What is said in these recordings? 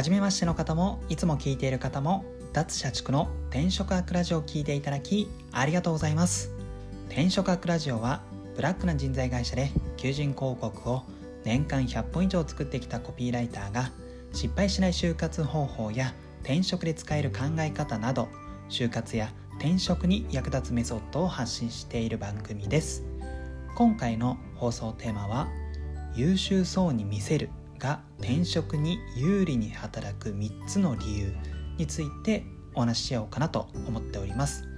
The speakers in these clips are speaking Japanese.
初めましての方もいつも聞いている方も脱社畜の転職アクラジオを聞いていただきありがとうございます。転職アクラジオはブラックな人材会社で求人広告を年間100本以上作ってきたコピーライターが失敗しない就活方法や転職で使える考え方など就活や転職に役立つメソッドを発信している番組です。今回の放送テーマは優秀そうに見せるが転職に有利に働く3つの理由についてお話ししようかなと思っております。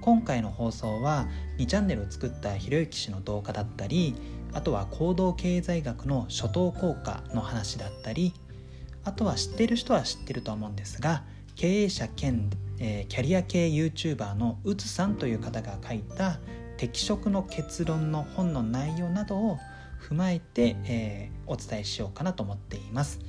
今回の放送は2チャンネルを作ったひろゆき氏の動画だったりあとは行動経済学の初等効果の話だったりあとは知ってる人は知ってると思うんですが経営者兼、えー、キャリア系 YouTuber のうつさんという方が書いた適職の結論の本の内容などを踏まえて、えー、お伝えしようかなと思っています。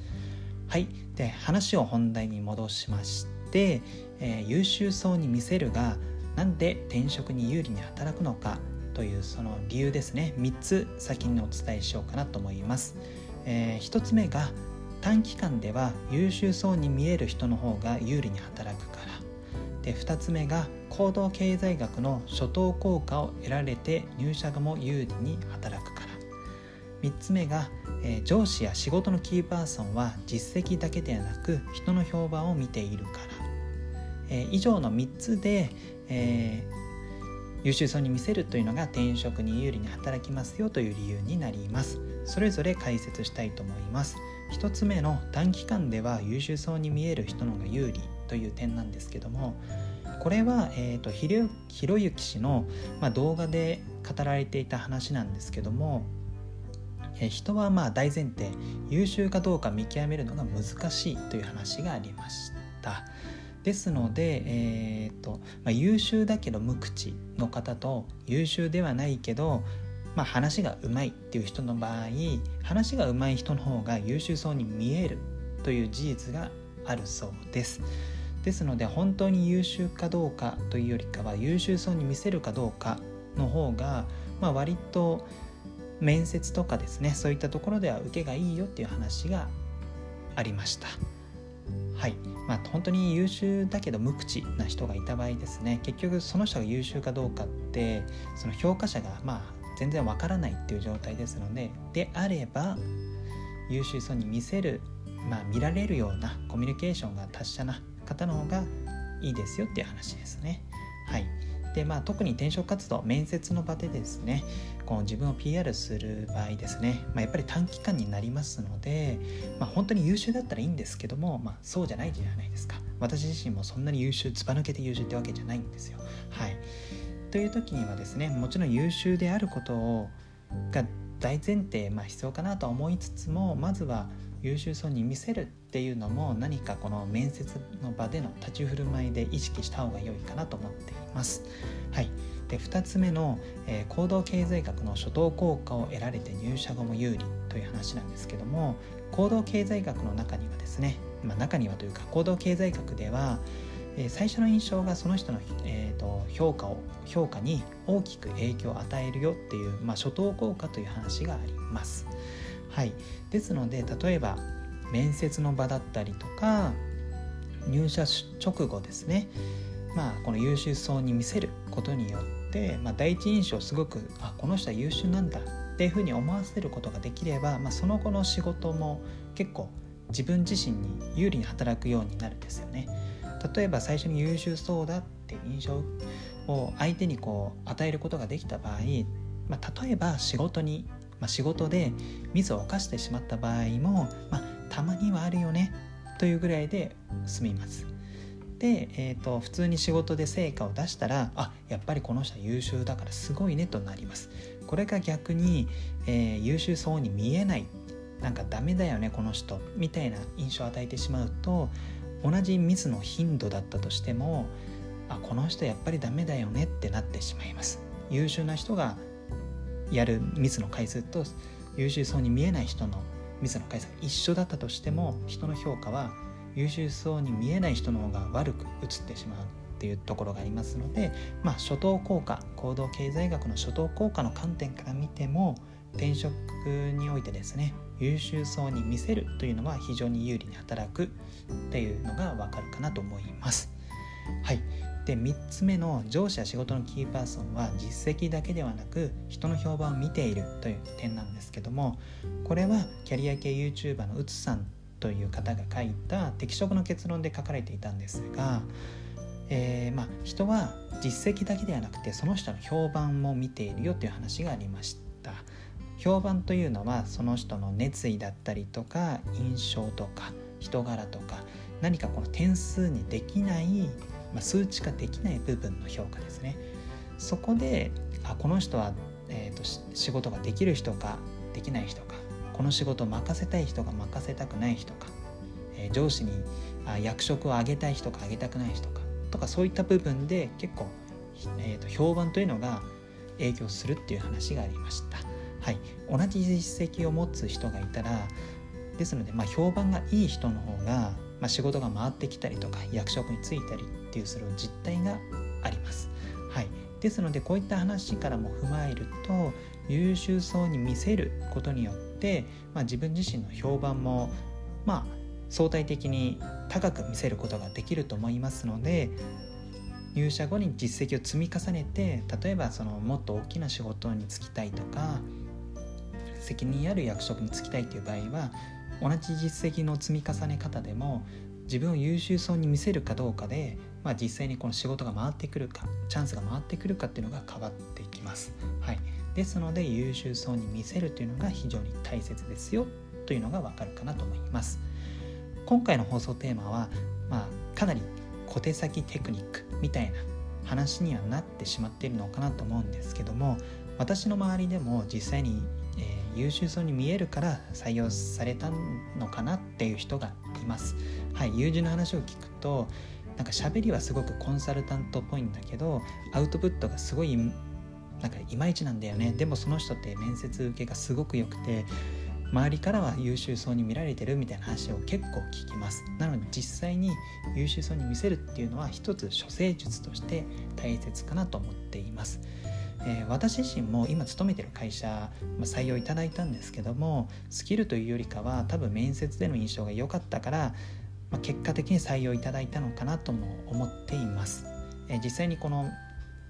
はい、で話を本題に戻しまして、えー、優秀そうに見せるがなんで転職に有利に働くのかというその理由ですね3つ先にお伝えしようかなと思います。えー、1つ目が短期間では優秀そうに見える人の方が有利に働くからで2つ目が行動経済学の初等効果を得られて入社後も有利に働く3つ目が、えー、上司や仕事のキーパーソンは実績だけではなく人の評判を見ているから、えー、以上の3つで、えー、優秀そうに見せるというのが転職に有利に働きますよという理由になります。それぞれ解説したいと思います。1つ目の短期間では優秀そうに見える人の方が有利という点なんですけどもこれは、えーと、ひろゆき氏の、まあ、動画で語られていた話なんですけども人はまあ大前提優秀かどうか見極めるのが難しいという話がありました。ですので、えーとまあ、優秀だけど無口の方と優秀ではないけど、まあ、話がうまいっていう人の場合話がうまい人の方が優秀そうに見えるという事実があるそうです。ですので本当に優秀かどうかというよりかは優秀そうに見せるかどうかの方が、まあ、割と面接とかですねそういったところでは受けがいいよっていう話がありました。はい。まあ本当に優秀だけど無口な人がいた場合ですね結局その人が優秀かどうかってその評価者がまあ全然わからないっていう状態ですのでであれば優秀そうに見せるまあ見られるようなコミュニケーションが達者な方の方がいいですよっていう話ですね。はい。でまあ、特に転職活動面接の場でですねこの自分を PR する場合ですね、まあ、やっぱり短期間になりますので、まあ、本当に優秀だったらいいんですけども、まあ、そうじゃないじゃないですか。私自身もそんなに優秀ずば抜けて優秀ってわけじゃないんですよ。はい。という時にはですねもちろん優秀であることをが大前提、まあ、必要かなと思いつつもまずは優秀そうに見せるっていうのも何かこの面接の場での立ち振る舞いで意識した方が良いかなと思っています。はい、で2つ目の、えー、行動経済学の初等効果を得られて入社後も有利という話なんですけども行動経済学の中にはですね、まあ、中にはというか行動経済学では、えー、最初の印象がその人の、えーと、評価を評価に大きく影響を与えるよっていう、まあ、初等効果という話があります。はい、ですので例えば面接の場だったりとか入社直後ですねまあこの優秀そうに見せることによって、まあ、第一印象すごくあこの人は優秀なんだっていうふうに思わせることができれば、まあ、その後の仕事も結構自分自身に有利に働くようになるんですよね。例えば最初に優秀そうだって印象を相手にこう与えることができた場合、まあ、例えば仕事にまあ、仕事でミスを犯してしまった場合も、まあ、たまにはあるよねというぐらいで済みます。で、えーと、普通に仕事で成果を出したらあやっぱりこの人は優秀だからすごいねとなります。これが逆に、えー、優秀そうに見えないなんかダメだよねこの人みたいな印象を与えてしまうと同じミスの頻度だったとしてもあこの人やっぱりダメだよねってなってしまいます。優秀な人がやるミスの回数と優秀そうに見えない人のミスの回数が一緒だったとしても人の評価は優秀そうに見えない人の方が悪く映ってしまうっていうところがありますので、まあ、初等効果行動経済学の初等効果の観点から見ても転職においてですね優秀そうに見せるというのは非常に有利に働くっていうのがわかるかなと思います。はい、で3つ目の上司や仕事のキーパーソンは実績だけではなく人の評判を見ているという点なんですけどもこれはキャリア系 YouTuber のうつさんという方が書いた適職の結論で書かれていたんですが、えー、まあ、人は実績だけではなくてその人の評判も見ているよという話がありました。評判というのはその人の熱意だったりとか印象とか人柄とか何かこの点数にできない、まあ、数値化できない部分の評価ですねそこであこの人は、えーと仕事ができる人かできない人かこの仕事を任せたい人が任せたくない人か、えー、上司にあ役職を上げたい人か上げたくない人かとかそういった部分で結構、えーと、評判というのが影響するっていう話がありました。はい、同じ実績を持つ人がいたらですので、まあ、評判がいい人の方が、まあ、仕事が回ってきたりとか役職に就いたりっていうそれを実態があります。はい、ですのでこういった話からも踏まえると優秀そうに見せることによって、まあ、自分自身の評判もまあ相対的に高く見せることができると思いますので入社後に実績を積み重ねて例えばそのもっと大きな仕事に就きたいとか責任ある役職に就きたいという場合は同じ実績の積み重ね方でも自分を優秀そうに見せるかどうかで、まあ、実際にこの仕事が回ってくるかチャンスが回ってくるかっていうのが変わっていきます。はい、ですので優秀そうに見せるというのが非常に大切ですよというのがわかるかなと思います今回の放送テーマは、まあ、かなり小手先テクニックみたいな話にはなってしまっているのかなと思うんですけども私の周りでも実際に、優秀そうに見えるから採用されたのかなっていう人がいます。はい、友人の話を聞くとなんか喋りはすごくコンサルタントっぽいんだけどアウトプットがすごいなんかいまいちなんだよね。でもその人って面接受けがすごく良くて周りからは優秀そうに見られてるみたいな話を結構聞きます。なので実際に優秀そうに見せるっていうのは一つ処世術として大切かなと思っています、えー、私自身も今勤めてる会社、まあ、採用いただいたんですけどもスキルというよりかは多分面接での印象が良かったから、まあ、結果的に採用いただいたのかなとも思っています、えー、実際にこの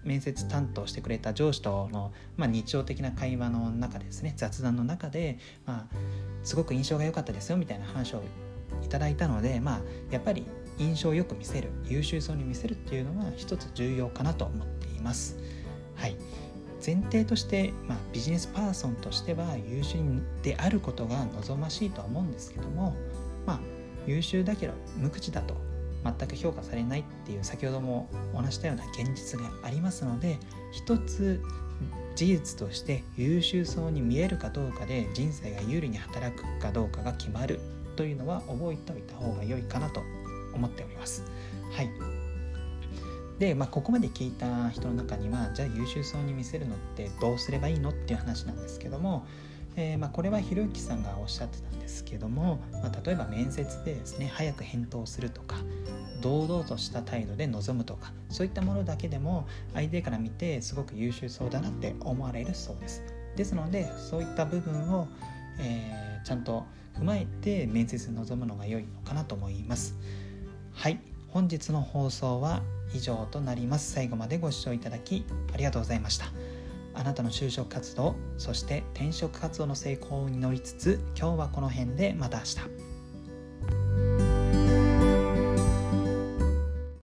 面接担当してくれた上司との、まあ、日常的な会話の中ですね雑談の中で、まあ、すごく印象が良かったですよみたいな話をいただいたので、まあ、やっぱり印象をよく見せる優秀そうに見せるっていうのは一つ重要かなと思っています。はい、前提として、まあ、ビジネスパーソンとしては優秀であることが望ましいとは思うんですけども、まあ、優秀だけど無口だと全く評価されないっていう先ほどもお話したような現実がありますので一つ事実として優秀そうに見えるかどうかで人生が有利に働くかどうかが決まるというのは覚えておいた方が良いかなと思っております。はいで、まあ、ここまで聞いた人の中にはじゃあ優秀そうに見せるのってどうすればいいのっていう話なんですけどもえー、まあ、これはひろゆきさんがおっしゃってたんですけども、まあ、例えば面接でですね早く返答するとか堂々とした態度で臨むとかそういったものだけでも相手から見てすごく優秀そうだなって思われるそうです。ですのでそういった部分を、えー、ちゃんと踏まえて面接に臨むのが良いのかなと思います。はい。本日の放送は以上となります。最後までご視聴いただきありがとうございました。あなたの就職活動そして転職活動の成功に乗りつつ今日はこの辺でまた明日。